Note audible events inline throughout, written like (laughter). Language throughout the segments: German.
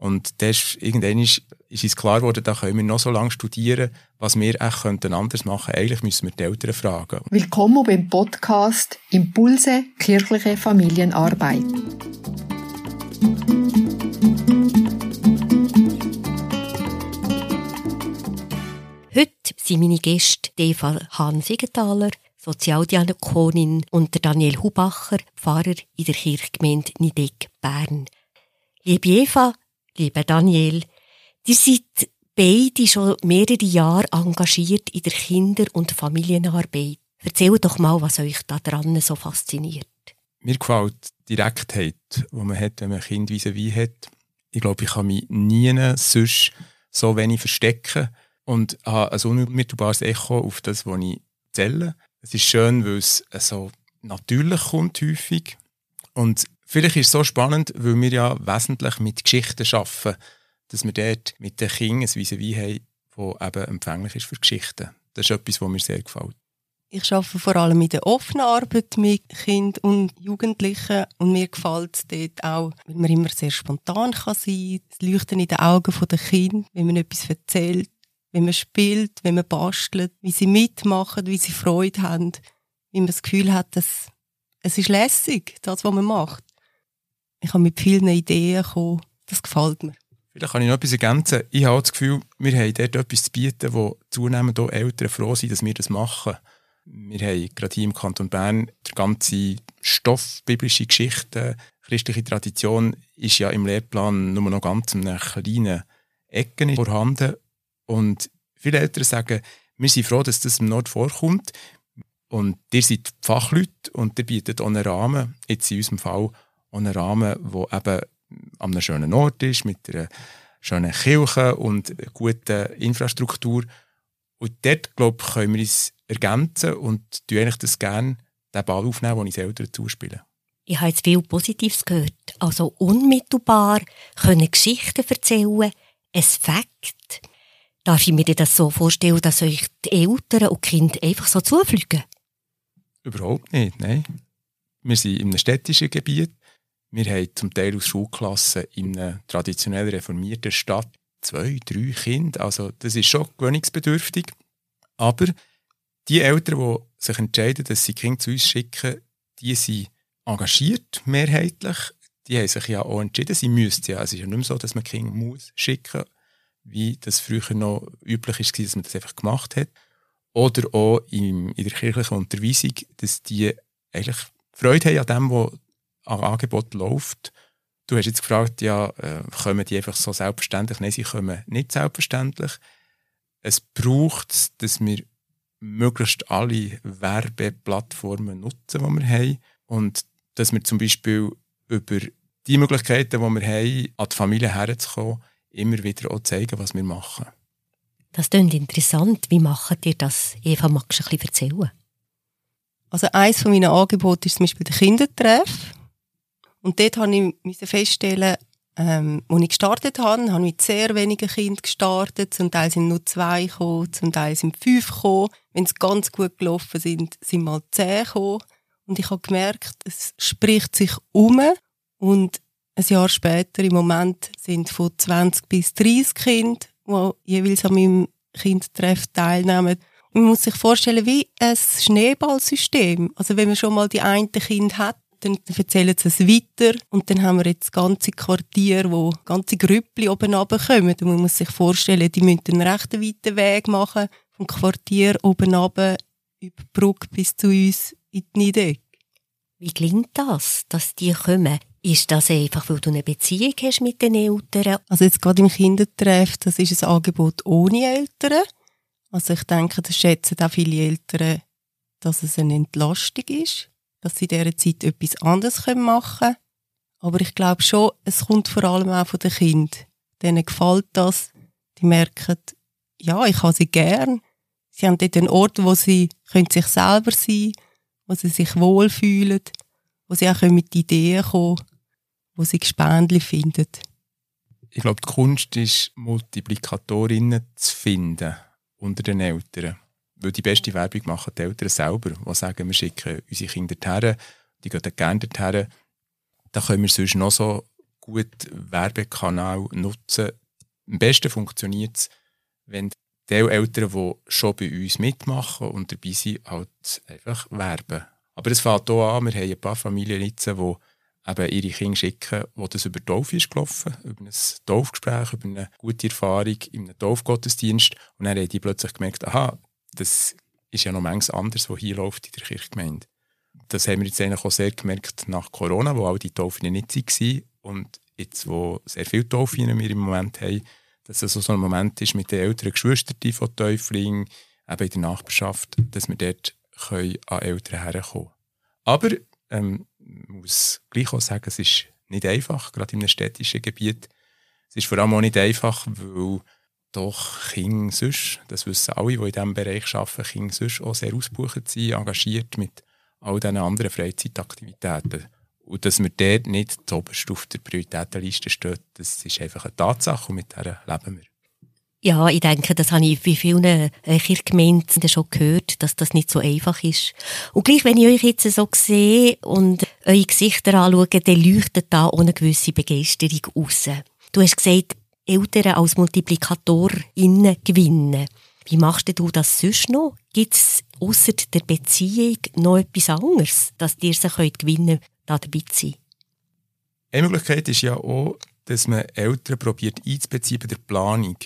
Und das ist, irgendwann ist, ist uns klar geworden, da können wir noch so lange studieren, was wir echt könnten anders machen. Eigentlich müssen wir die Eltern fragen. Willkommen beim Podcast Impulse kirchliche Familienarbeit. Heute sind meine Gäste Eva Hahn-Siegenthaler, Sozialdiakonin und der Daniel Hubacher, Pfarrer in der Kirchgemeinde Nideck, Bern. Liebe Eva, lieber Daniel, ihr seid beide schon mehrere Jahre engagiert in der Kinder- und Familienarbeit. Erzählt doch mal, was euch daran so fasziniert. Mir gefällt die Direktheit, die man hat, wenn man ein Kind wie wie hat. Ich glaube, ich kann mich nie sonst so wenig verstecken und habe ein unmittelbares Echo auf das, was ich zähle. Es ist schön, weil es so natürlich kommt häufig. Und vielleicht ist es so spannend, weil wir ja wesentlich mit Geschichten arbeiten, dass wir dort mit den Kindern ein vis haben, das eben empfänglich ist für Geschichten. Das ist etwas, was mir sehr gefällt. Ich arbeite vor allem in der offenen Arbeit mit Kindern und Jugendlichen und mir gefällt es dort auch, weil man immer sehr spontan kann sein kann. Das Leuchten in den Augen der Kinder, wenn man etwas erzählt, wenn man spielt, wenn man bastelt, wie sie mitmachen, wie sie Freude haben, wie man das Gefühl hat, dass es ist lässig, das, was man macht. Ich habe mit vielen Ideen gekommen, das gefällt mir. Vielleicht kann ich noch etwas ergänzen. Ich habe das Gefühl, wir haben dort etwas zu bieten, wo zunehmend auch Eltern froh sind, dass wir das machen. Wir haben gerade hier im Kanton Bern der ganze Stoff, biblische Geschichten, christliche Tradition ist ja im Lehrplan nur noch ganz in kleinen Ecke vorhanden. Und viele Eltern sagen, wir sind froh, dass das im Nord vorkommt. Und ihr seid Fachleute und ihr bietet auch einen Rahmen, jetzt in unserem Fall, auch einen Rahmen, der eben an einem schönen Ort ist, mit einer schönen Kirche und guter Infrastruktur. Und dort, glaube ich, können wir uns ergänzen und tun eigentlich das gerne den Ball aufnehmen, den ich Eltern zuspiele. Ich habe jetzt viel Positives gehört. Also unmittelbar können Geschichten erzählen, ein Fakt. Darf ich mir das so vorstellen, dass euch die Eltern und die Kinder einfach so zufliegen? Überhaupt nicht, nein. Wir sind in einem städtischen Gebiet. Wir haben zum Teil aus Schulklassen in einer traditionell reformierten Stadt zwei, drei Kinder. Also das ist schon gewöhnungsbedürftig. Aber die Eltern, die sich entscheiden, dass sie Kinder zu uns schicken, die sind engagiert, mehrheitlich. Die haben sich ja auch entschieden, sie müssten ja. Es ist ja nicht mehr so, dass man Kinder muss schicken wie das früher noch üblich war, dass man das einfach gemacht hat. Oder auch in, der kirchlichen Unterweisung, dass die eigentlich Freude haben an dem, was an Angebot läuft. Du hast jetzt gefragt, ja, äh, kommen die einfach so selbstverständlich? Nein, sie kommen nicht selbstverständlich. Es braucht, dass wir möglichst alle Werbeplattformen nutzen, die wir haben. Und dass wir zum Beispiel über die Möglichkeiten, die wir haben, an die Familie herzukommen, immer wieder auch zeigen, was wir machen. Das klingt interessant. Wie macht ihr das? Eva, magst du ein bisschen erzählen? Also eines meiner Angebote ist zum Beispiel der Kindertreff. Und dort musste ich feststellen, ähm, als ich gestartet habe, habe ich mit sehr wenigen Kindern gestartet. Zum Teil sind nur zwei gekommen, zum Teil sind fünf gekommen. Wenn es ganz gut gelaufen sind, sind mal zehn gekommen. Und ich habe gemerkt, es spricht sich um. Und ein Jahr später, im Moment, sind von 20 bis 30 Kinder, die jeweils an meinem Kindtreff teilnehmen. Und man muss sich vorstellen, wie ein Schneeballsystem. Also wenn man schon mal die eine Kind hat, dann erzählen sie es weiter und dann haben wir jetzt ganze Quartier, wo ganze Grüppli oben runterkommen. Man muss sich vorstellen, die müssen einen recht weiten Weg machen, vom Quartier oben runter, über die Brücke bis zu uns in die Niederegg. Wie klingt das, dass die kommen? Ist das einfach, weil du eine Beziehung hast mit den Eltern? Also jetzt gerade im Kindertreff, das ist ein Angebot ohne Eltern. Also ich denke, das schätzen auch viele Eltern, dass es eine Entlastung ist, dass sie in dieser Zeit etwas anderes machen können. Aber ich glaube schon, es kommt vor allem auch von den Kindern. Denen gefällt das. Die merken, ja, ich habe sie gern. Sie haben dort einen Ort, wo sie können sich selber sein können, wo sie sich wohlfühlen, wo sie auch mit Ideen kommen können, wo sie Gespendli finden. Ich glaube, die Kunst ist, Multiplikatorinnen zu finden unter den Eltern. Weil die beste Werbung machen die Eltern selber, die sagen, wir schicken unsere Kinder dorthin, die gehen gerne dorthin. Da können wir sonst noch so gut Werbekanal nutzen. Am besten funktioniert es, wenn die Eltern, die schon bei uns mitmachen und dabei sind, halt einfach werben. Aber es fängt hier an, wir haben ein paar Familien die eben ihre Kinder schicken, wo das über Dorf ist gelaufen, über ein Dorfgespräch, über eine gute Erfahrung in einem Dorfgottesdienst. Und dann haben die plötzlich gemerkt, aha, das ist ja noch manches anderes, was hier läuft in der Kirchgemeinde. Das haben wir jetzt eigentlich auch sehr gemerkt nach Corona, wo all die Taufen nicht waren und jetzt, wo sehr viele Taufen wir im Moment haben, dass es so ein Moment ist mit den älteren Geschwistern von Täuflingen, eben in der Nachbarschaft, dass wir dort können an Eltern herkommen Aber ähm, muss gleich auch sagen, es ist nicht einfach, gerade in einem städtischen Gebiet. Es ist vor allem auch nicht einfach, weil doch Kinder sonst, das wissen alle, die in diesem Bereich arbeiten, Kinder sonst auch sehr ausgebucht sind, engagiert mit all diesen anderen Freizeitaktivitäten. Und dass wir dort nicht zuoberst auf der Prioritätenliste stehen, das ist einfach eine Tatsache und mit der leben wir. Ja, ich denke, das habe ich bei vielen äh, Kirchgemeinden schon gehört, dass das nicht so einfach ist. Und gleich, wenn ich euch jetzt so sehe und eure Gesichter anschaue, dann leuchtet da eine gewisse Begeisterung raus. Du hast gesagt, Eltern als MultiplikatorInnen gewinnen. Wie machst du das sonst noch? Gibt es außer der Beziehung noch etwas anderes, dass ihr sie gewinnen könnt, da dabei zu sein? Eine Möglichkeit ist ja auch, dass man Eltern probiert einzubeziehen bei der Planung.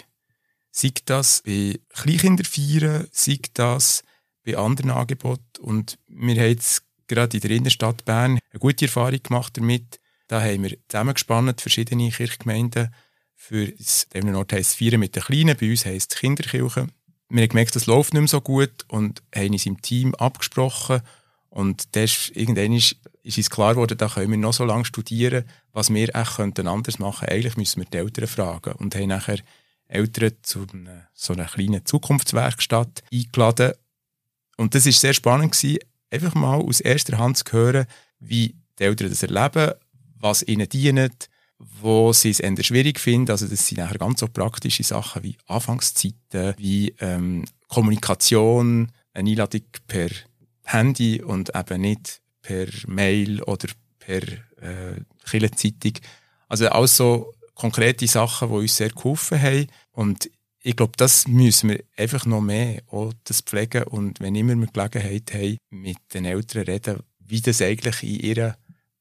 Sei das bei Kleinkinderfeiern, sei das bei anderen Angeboten. Und wir haben jetzt gerade in der Innenstadt Bern eine gute Erfahrung gemacht damit. Da haben wir zusammengespannt verschiedene Kirchgemeinden. Für das Ort heisst es Feiern mit den Kleinen, bei uns heisst es Kinderkirche. Wir haben gemerkt, das läuft nicht mehr so gut und haben uns im Team abgesprochen. Und das irgendwann ist, ist uns klar geworden, da können wir noch so lange studieren, was wir echt anders machen könnten. Eigentlich müssen wir die Eltern fragen. Und haben nachher Eltern zu einer, so einer kleinen Zukunftswerkstatt eingeladen. Und das war sehr spannend, gewesen, einfach mal aus erster Hand zu hören, wie die Eltern das erleben, was ihnen dient, wo sie es eher schwierig finden. Also das sind nachher ganz so praktische Sachen wie Anfangszeiten, wie ähm, Kommunikation, eine Einladung per Handy und eben nicht per Mail oder per äh, Kirchenzeitung. Also also konkrete Sachen, die uns sehr geholfen haben. Und ich glaube, das müssen wir einfach noch mehr auch das pflegen und wenn immer wir Gelegenheit haben, mit den Eltern reden, wie das eigentlich in ihren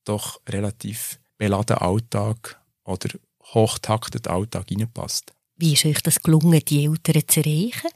doch relativ beladenen Alltag oder hochtakteten Alltag hineinpasst. Wie ist euch das gelungen, die Eltern zu erreichen?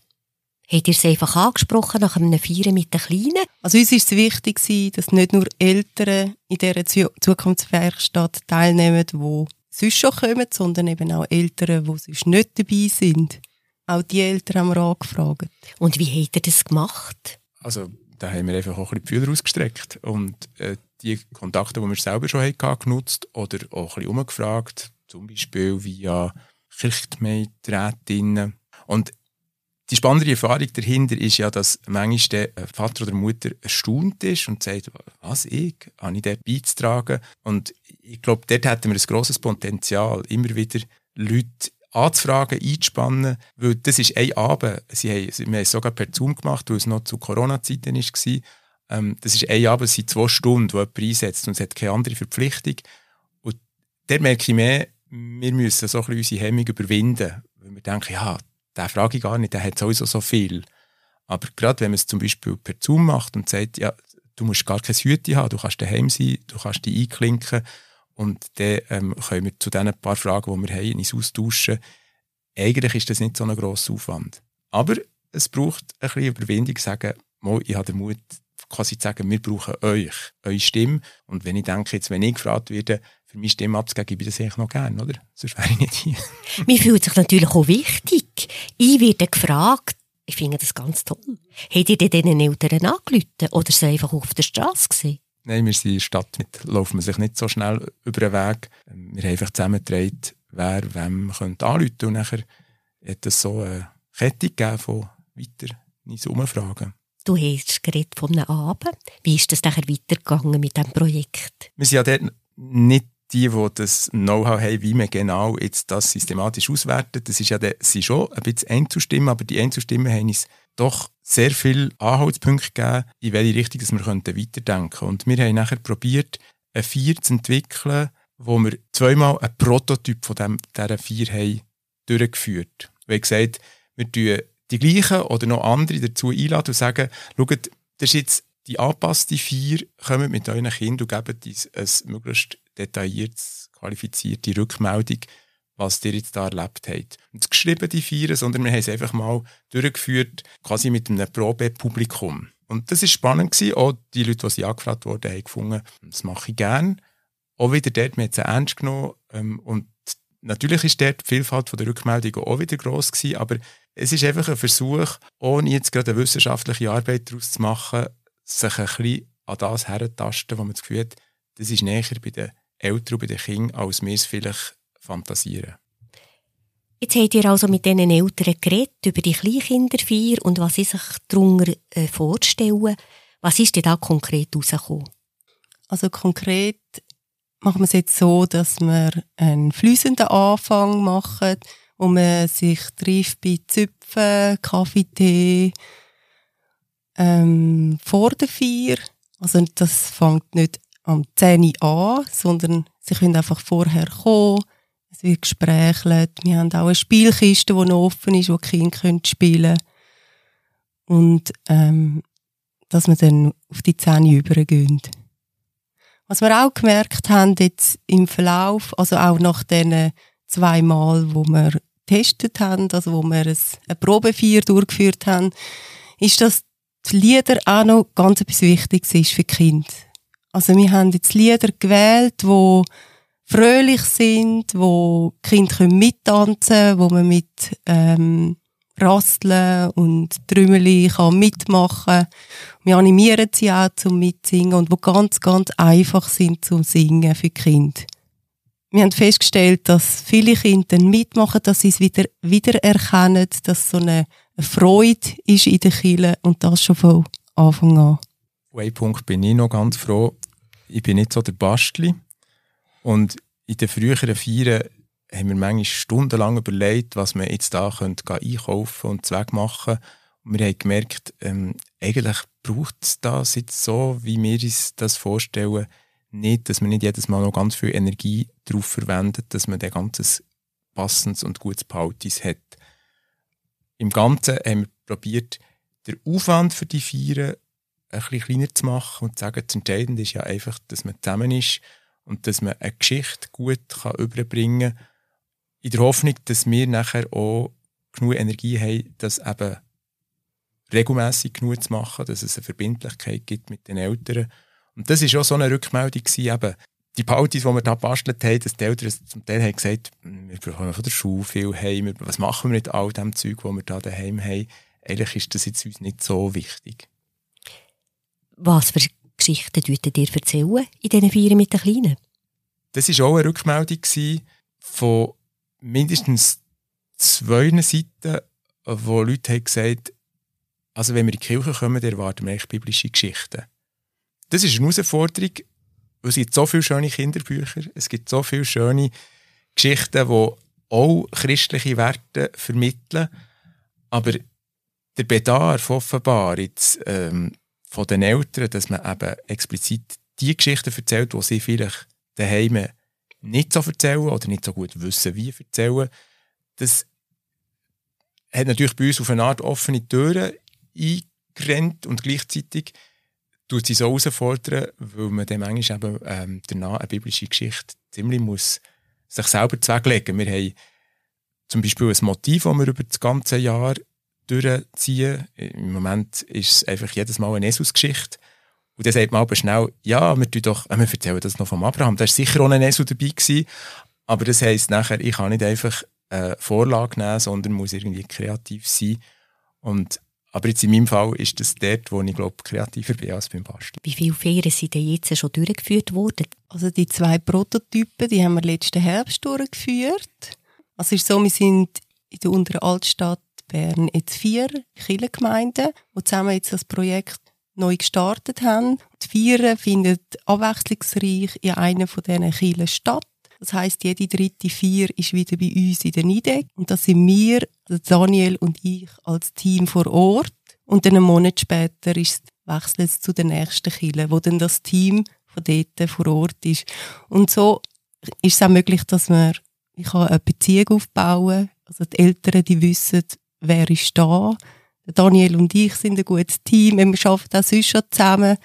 Habt ihr es einfach angesprochen nach einem Feiern mit den Kleinen? Also uns war es wichtig, dass nicht nur Eltern in dieser Zukunftswerkstatt teilnehmen, die sonst schon kommen, sondern eben auch Eltern, die sonst nicht dabei sind. Auch die Eltern haben wir angefragt. Und wie habt ihr das gemacht? Also, da haben wir einfach auch ein bisschen die Fühler ausgestreckt und äh, die Kontakte, die wir selber schon hatten, genutzt oder auch ein bisschen umgefragt, zum Beispiel via Kirchgemeinderätinnen. Und die spannende Erfahrung dahinter ist ja, dass manchmal der Vater oder Mutter erstaunt ist und sagt, was, ich? Habe ich dort beizutragen? Und ich glaube, dort hätten wir ein grosses Potenzial, immer wieder Leute anzufragen, einzuspannen, weil das ist ein Abend. Sie haben, wir haben es sogar per Zoom gemacht, weil es noch zu Corona-Zeiten war. Ähm, das ist ein Abend, es sind zwei Stunden, wo jemand einsetzt und es hat keine andere Verpflichtung. Und da merke ich mehr, wir müssen so ein unsere Hemmung überwinden, weil wir denken, ja, den frage ich gar nicht, der hat sowieso so viel. Aber gerade wenn man es zum Beispiel per Zoom macht und sagt, ja, du musst gar keine Hüte haben, du kannst daheim sein, du kannst dich einklinken und dann ähm, können wir zu diesen paar Fragen, die wir haben, uns austauschen. Eigentlich ist das nicht so ein grosser Aufwand. Aber es braucht ein bisschen Überwindung, zu sagen, ich habe den Mut, quasi sagen, wir brauchen euch, eure Stimme. Und wenn ich denke, jetzt, wenn ich gefragt werde, für meine Stimme abzugeben, gebe ich das eigentlich noch gerne, oder? Sonst wäre ich nicht hier. (laughs) Mir fühlt sich natürlich auch wichtig. Ich werde gefragt, ich finde das ganz toll. Habt ihr diesen Eltern angerufen oder sie einfach auf der Straße gesehen? Nein, wir sind in der Stadt, mit, laufen wir sich nicht so schnell über den Weg. Wir haben einfach zusammengetragen, wer wem könnte anrufen könnte. Und nachher hat es so eine Kette gegeben von weiter ins Umfragen. Du hast geredet von einem Abend. Wie ist das nachher weitergegangen mit diesem Projekt? Wir sind ja dort nicht die, die das Know-how haben, wie man genau jetzt das systematisch auswertet. Das ist ja der, sind schon ein bisschen Einzustimmen, aber die Einzustimmen haben uns doch sehr viele Anhaltspunkte gegeben, in welche Richtung dass wir weiterdenken könnten. Und wir haben nachher probiert, ein Vier zu entwickeln, wo wir zweimal einen Prototyp von dem, dieser vier haben durchgeführt. Wir haben gesagt, wir tun die gleichen oder noch andere dazu einladen und sagen, schaut, das ist jetzt die angepasste vier, kommt mit euren Kindern und gebt uns ein möglichst detailliertes, qualifizierte Rückmeldung, was ihr jetzt da erlebt habt. Und das geschrieben die vier, sondern wir haben es einfach mal durchgeführt, quasi mit einem Probepublikum. Und das ist spannend gewesen. Auch die Leute, die sie angefragt wurden, haben gefunden, das mache ich gerne. Auch wieder dort, wir haben es ernst genommen. Ähm, und natürlich ist dort die Vielfalt der Rückmeldungen auch wieder gross gewesen, aber es ist einfach ein Versuch, ohne jetzt gerade eine wissenschaftliche Arbeit daraus zu machen, sich ein bisschen an das herzutasten, wo man das Gefühl hat, das ist näher bei den Eltern und bei den Kindern, als wir es vielleicht fantasieren. Jetzt habt ihr also mit diesen Eltern geredet über die Kleinkinderfeier und was sie sich darunter äh, vorstellen. Was ist denn da konkret rausgekommen? Also konkret machen wir es jetzt so, dass wir einen fließenden Anfang machen, wo man sich trifft bei Züpfen, Kaffee, Tee, ähm, vor der Feier. Also das fängt nicht am 10 Uhr an, sondern sie können einfach vorher kommen, es wird gesprächelt. Wir haben auch eine Spielkiste, die noch offen ist, wo die Kinder spielen können. Und ähm, dass wir dann auf die Zähne übergehen. Was wir auch gemerkt haben jetzt im Verlauf, also auch nach den zwei Mal, wo wir getestet haben, also wo wir eine Probefeier durchgeführt haben, ist, dass die Lieder auch noch ganz etwas Wichtiges ist für die Kinder. Also wir haben jetzt Lieder gewählt, die fröhlich sind, wo die Kinder mittanzen können, wo man mit ähm, Rasteln und Trümmeli kann mitmachen Wir animieren sie auch zum Mitsingen und wo ganz, ganz einfach sind zum Singen für die Kinder. Wir haben festgestellt, dass viele Kinder mitmachen, dass sie es wieder, wieder erkennen, dass so eine Freude ist in der Kirche und das schon von Anfang an. Ein Punkt bin ich noch ganz froh. Ich bin nicht so der Bastli. Und in den früheren Feiern haben wir manchmal stundenlang überlegt, was wir jetzt da könnte einkaufen und Zweck machen. Und wir haben gemerkt, ähm, eigentlich braucht es das jetzt so, wie wir uns das vorstellen, nicht, dass man nicht jedes Mal noch ganz viel Energie darauf verwendet, dass man ein ganzes passendes und gutes Pautis hat. Im Ganzen haben wir probiert, den Aufwand für die Feiern ein bisschen kleiner zu machen und zu sagen, das Entscheidende ist ja einfach, dass man zusammen ist und dass man eine Geschichte gut kann überbringen kann, in der Hoffnung, dass wir nachher auch genug Energie haben, das eben regelmäßig genug zu machen, dass es eine Verbindlichkeit gibt mit den Eltern. Und das war auch so eine Rückmeldung, gewesen, eben, die Partys, die wir da bastelt haben, dass die Eltern zum Teil haben gesagt, wir bekommen von der Schule viel heim, was machen wir mit all dem Zeug, das wir da daheim haben? Eigentlich ist das jetzt uns nicht so wichtig. Was für Geschichten würdet ihr erzählen in diesen Feiern mit den Kleinen? Das war auch eine Rückmeldung von mindestens zwei Seiten, wo Leute haben gesagt also wenn wir in die Kirche kommen, erwarten wir eigentlich biblische Geschichten. Das ist eine Herausforderung, weil es gibt so viele schöne Kinderbücher, es gibt so viele schöne Geschichten, die auch christliche Werte vermitteln, aber der Bedarf offenbar jetzt, ähm, von den Eltern, dass man eben explizit die Geschichten erzählt, die sie vielleicht daheim nicht so erzählen oder nicht so gut wissen, wie erzählen, das hat natürlich bei uns auf eine Art offene Türen eingerennt und gleichzeitig tut sie so herausfordern, weil man dann manchmal eben ähm, danach eine biblische Geschichte ziemlich muss sich selber zweglegen. Wir haben zum Beispiel ein Motiv, das wir über das ganze Jahr durchziehen. Im Moment ist es einfach jedes Mal eine Jesus-Geschichte. Und dann sagt man aber schnell, ja, wir, doch, äh, wir erzählen das noch vom Abraham. Da war sicher auch ein Esel dabei. Gewesen. Aber das heisst nachher, ich kann nicht einfach eine Vorlage nehmen, sondern muss irgendwie kreativ sein. Und aber jetzt in meinem Fall ist das dort, wo ich glaube, kreativer bin als beim Basteln. Wie viele Ferien sind denn jetzt schon durchgeführt worden? Also die zwei Prototypen, die haben wir letzten Herbst durchgeführt. Also es ist so, wir sind in der unteren Altstadt Bern jetzt vier Kirchengemeinden, die zusammen jetzt das Projekt neu gestartet haben. Die Vieren findet abwechslungsreich in einer von diesen Kirchen statt. Das heißt, jede dritte Vier ist wieder bei uns in der Nideck. Und das sind wir, Daniel und ich, als Team vor Ort. Und dann einen Monat später ist wechselt es zu der nächsten Kille, wo dann das Team von dort vor Ort ist. Und so ist es auch möglich, dass man ich kann eine Beziehung aufbauen. Also die Eltern, die wissen, wer ist da. Daniel und ich sind ein gutes Team. Wir arbeiten auch sonst schon zusammen.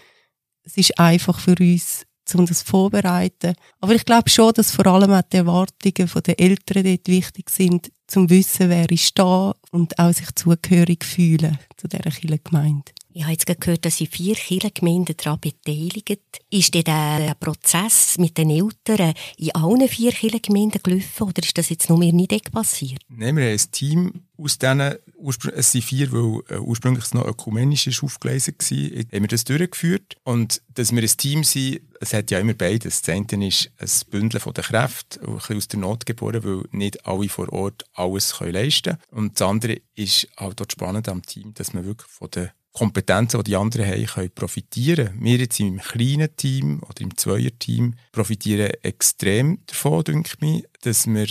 Es ist einfach für uns, um das vorzubereiten. Aber ich glaube schon, dass vor allem auch die Erwartungen der Eltern dort wichtig sind, zum Wissen, wer ist da und auch sich zugehörig fühlen zu dieser Kirchengemeinde. Ich habe jetzt gehört, dass Sie vier Kirchengemeinden daran beteiligt. Ist denn der Prozess mit den Eltern in allen vier Kirchengemeinden gelaufen oder ist das jetzt nur mir nicht passiert? Nein, wir haben ein Team aus denen, es sind vier, weil äh, ursprünglich noch ökumenisch ist aufgelesen war, haben wir das durchgeführt. Und dass wir ein Team sind, es hat ja immer beides. Das eine ist ein Bündeln der Kräfte, ein bisschen aus der Not geboren, weil nicht alle vor Ort alles leisten können. Und das andere ist auch dort spannend am Team, dass man wirklich von den Kompetenzen, die die anderen haben, können profitieren. Wir jetzt im kleinen Team oder im Zweierteam profitieren extrem davon, denke ich, dass wir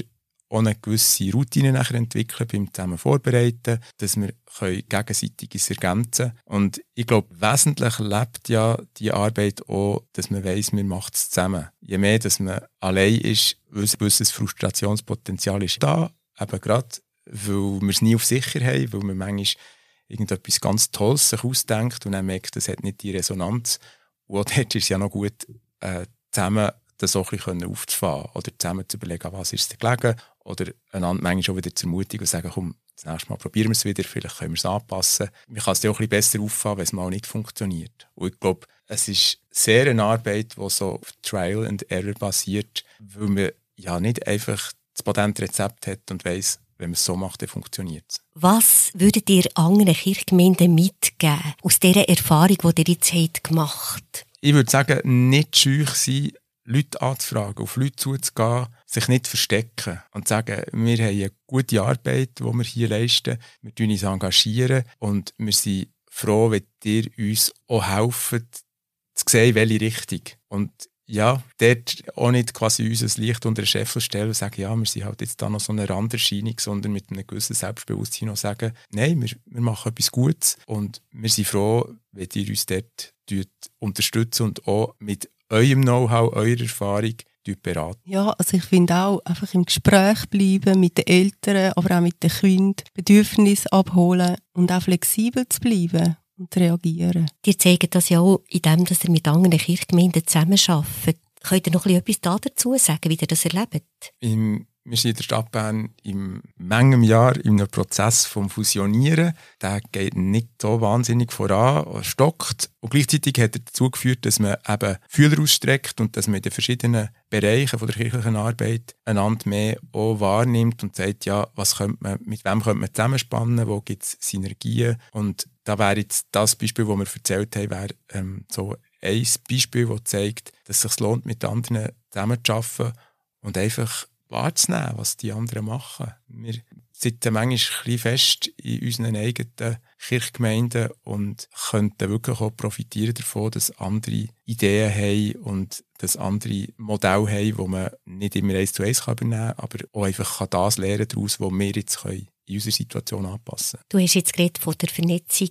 auch eine gewisse Routine nachher entwickeln beim zusammen vorbereiten, dass wir können gegenseitiges ergänzen Und ich glaube, wesentlich lebt ja die Arbeit auch, dass man weiss, man macht es zusammen. Je mehr, dass man allein ist, gewisses Frustrationspotenzial ist da, eben gerade, weil wir es nie auf sicher haben, weil man manchmal irgendetwas ganz Tolles sich ausdenkt und dann merkt, das hat nicht die Resonanz. Und auch dort ist es ja noch gut, äh, zusammen das auch ein bisschen aufzufahren oder zusammen zu überlegen, was ist es gelegen oder einander manchmal schon wieder zu ermutigen und sagen, komm, das nächste Mal probieren wir es wieder, vielleicht können wir es anpassen. Man kann es ja auch ein bisschen besser auffahren, wenn es mal nicht funktioniert. Und ich glaube, es ist sehr eine Arbeit, die so auf Trial and Error basiert, weil man ja nicht einfach das Patentrezept hat und weiss, wenn man es so macht, dann funktioniert es. Was würdet ihr anderen Kirchgemeinden mitgeben aus dieser Erfahrung, die ihr jetzt habt gemacht Ich würde sagen, nicht scheu sein, Leute anzufragen, auf Leute zuzugehen, sich nicht verstecken und sagen, wir haben eine gute Arbeit, die wir hier leisten, wir uns engagieren und wir sind froh, wenn ihr uns auch helft, zu sehen, welche Richtung. Und ja, dort auch nicht quasi unser Licht unter den Scheffel stellen und sagen, ja, wir sind halt jetzt da noch so eine Randerscheinung, sondern mit einem gewissen Selbstbewusstsein auch sagen, nein, wir, wir machen etwas Gutes und wir sind froh, wenn ihr uns dort unterstützt und auch mit eurem Know-how, eurer Erfahrung beraten. Ja, also ich finde auch, einfach im Gespräch bleiben mit den Eltern, aber auch mit den Kindern, Bedürfnisse abholen und auch flexibel zu bleiben und reagieren. Ihr zeigt das ja auch in dem, dass ihr mit anderen Kirchgemeinden zusammenarbeitet. Könnt ihr noch etwas dazu sagen, wie ihr das erlebt? Im wir sind in der Stadt Bern im Mengem Jahr in einem Prozess vom Fusionieren. Der geht nicht so wahnsinnig voran, stockt. Und gleichzeitig hat er dazu geführt, dass man eben Fühler ausstreckt und dass man in den verschiedenen Bereichen von der kirchlichen Arbeit einander mehr auch wahrnimmt und sagt, ja, was könnte man, mit wem könnte man zusammenspannen, wo gibt es Synergien. Und da wäre jetzt das Beispiel, das wir erzählt haben, wäre ähm, so ein Beispiel, das zeigt, dass es sich lohnt, mit anderen zusammenzuarbeiten und einfach wahrzunehmen, was die anderen machen. Wir sitzen manchmal ein fest in unseren eigenen Kirchgemeinden und könnten wirklich auch profitieren davon, dass andere Ideen haben und dass andere Modelle haben, die man nicht immer eins zu eins übernehmen kann, aber auch einfach das lernen daraus, was wir jetzt in unserer Situation anpassen können. Du hast jetzt geredet von der Vernetzung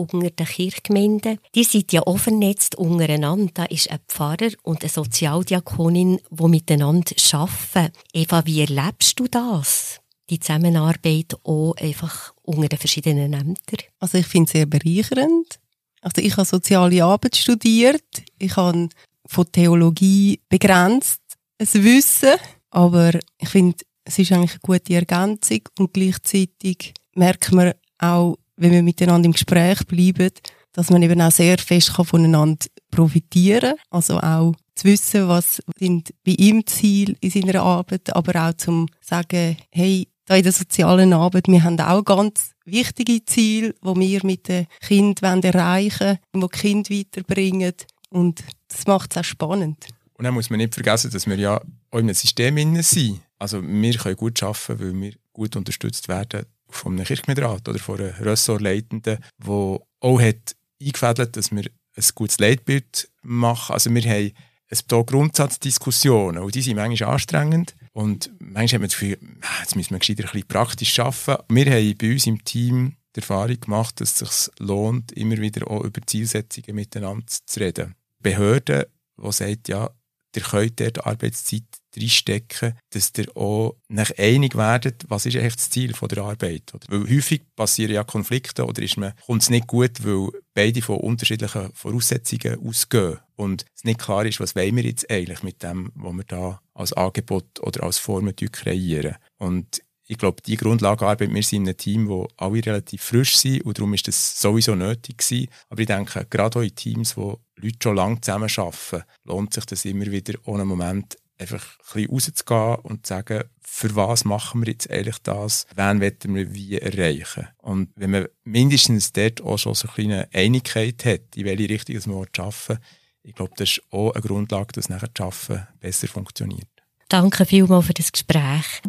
unter den Kirchgemeinden. Die sind ja offen vernetzt untereinander. Da ist ein Pfarrer und eine Sozialdiakonin, die miteinander arbeiten. Eva, wie erlebst du das? Die Zusammenarbeit auch einfach unter den verschiedenen Ämtern? Also ich finde es sehr bereichernd. Also ich habe soziale Arbeit studiert. Ich habe von Theologie begrenzt ein Wissen. Aber ich finde, es ist eigentlich eine gute Ergänzung und gleichzeitig merkt man auch, wenn wir miteinander im Gespräch bleiben, dass man eben auch sehr fest voneinander profitieren kann. Also auch zu wissen, was sind bei ihm Ziel in seiner Arbeit, aber auch zum sagen, hey, da in der sozialen Arbeit, wir haben auch ganz wichtige Ziele, die wir mit den Kindern erreichen wollen, die Kinder weiterbringen. Und das macht es auch spannend. Und dann muss man nicht vergessen, dass wir ja auch in einem System sind. Also wir können gut arbeiten, weil wir gut unterstützt werden von einem Kirchgemeinderat oder von einer Ressortleitenden, der auch hat eingefädelt, dass wir ein gutes Leitbild machen. Also wir haben ein Grundsatzdiskussionen und die sind manchmal anstrengend und manchmal hat man das Gefühl, ah, jetzt müssen wir gescheiter ein bisschen praktisch arbeiten. Wir haben bei uns im Team die Erfahrung gemacht, dass es sich lohnt, immer wieder auch über Zielsetzungen miteinander zu reden. Behörden, die sagen, ja, ihr könnt dort Arbeitszeit reinstecken, dass ihr auch nicht einig werdet, was ist eigentlich das Ziel von der Arbeit. Oder? Weil häufig passieren ja Konflikte oder ist man, kommt es nicht gut, weil beide von unterschiedlichen Voraussetzungen ausgehen und es nicht klar ist, was wollen wir jetzt eigentlich mit dem, was wir da als Angebot oder als Formen kreieren. Und ich glaube, die Grundlagenarbeit, wir sind ein Team, wo alle relativ frisch sind und darum ist das sowieso nötig gewesen. Aber ich denke, gerade auch in Teams, wo Leute schon lange zusammenarbeiten, lohnt sich das immer wieder ohne Moment einfach ein bisschen rauszugehen und zu sagen, für was machen wir jetzt eigentlich das, wen wollen wir wie erreichen. Und wenn man mindestens dort auch schon so eine kleine Einigkeit hat, in welche Richtung man arbeiten ich glaube, das ist auch eine Grundlage, dass nachher das Arbeiten besser funktioniert. Danke vielmals für das Gespräch.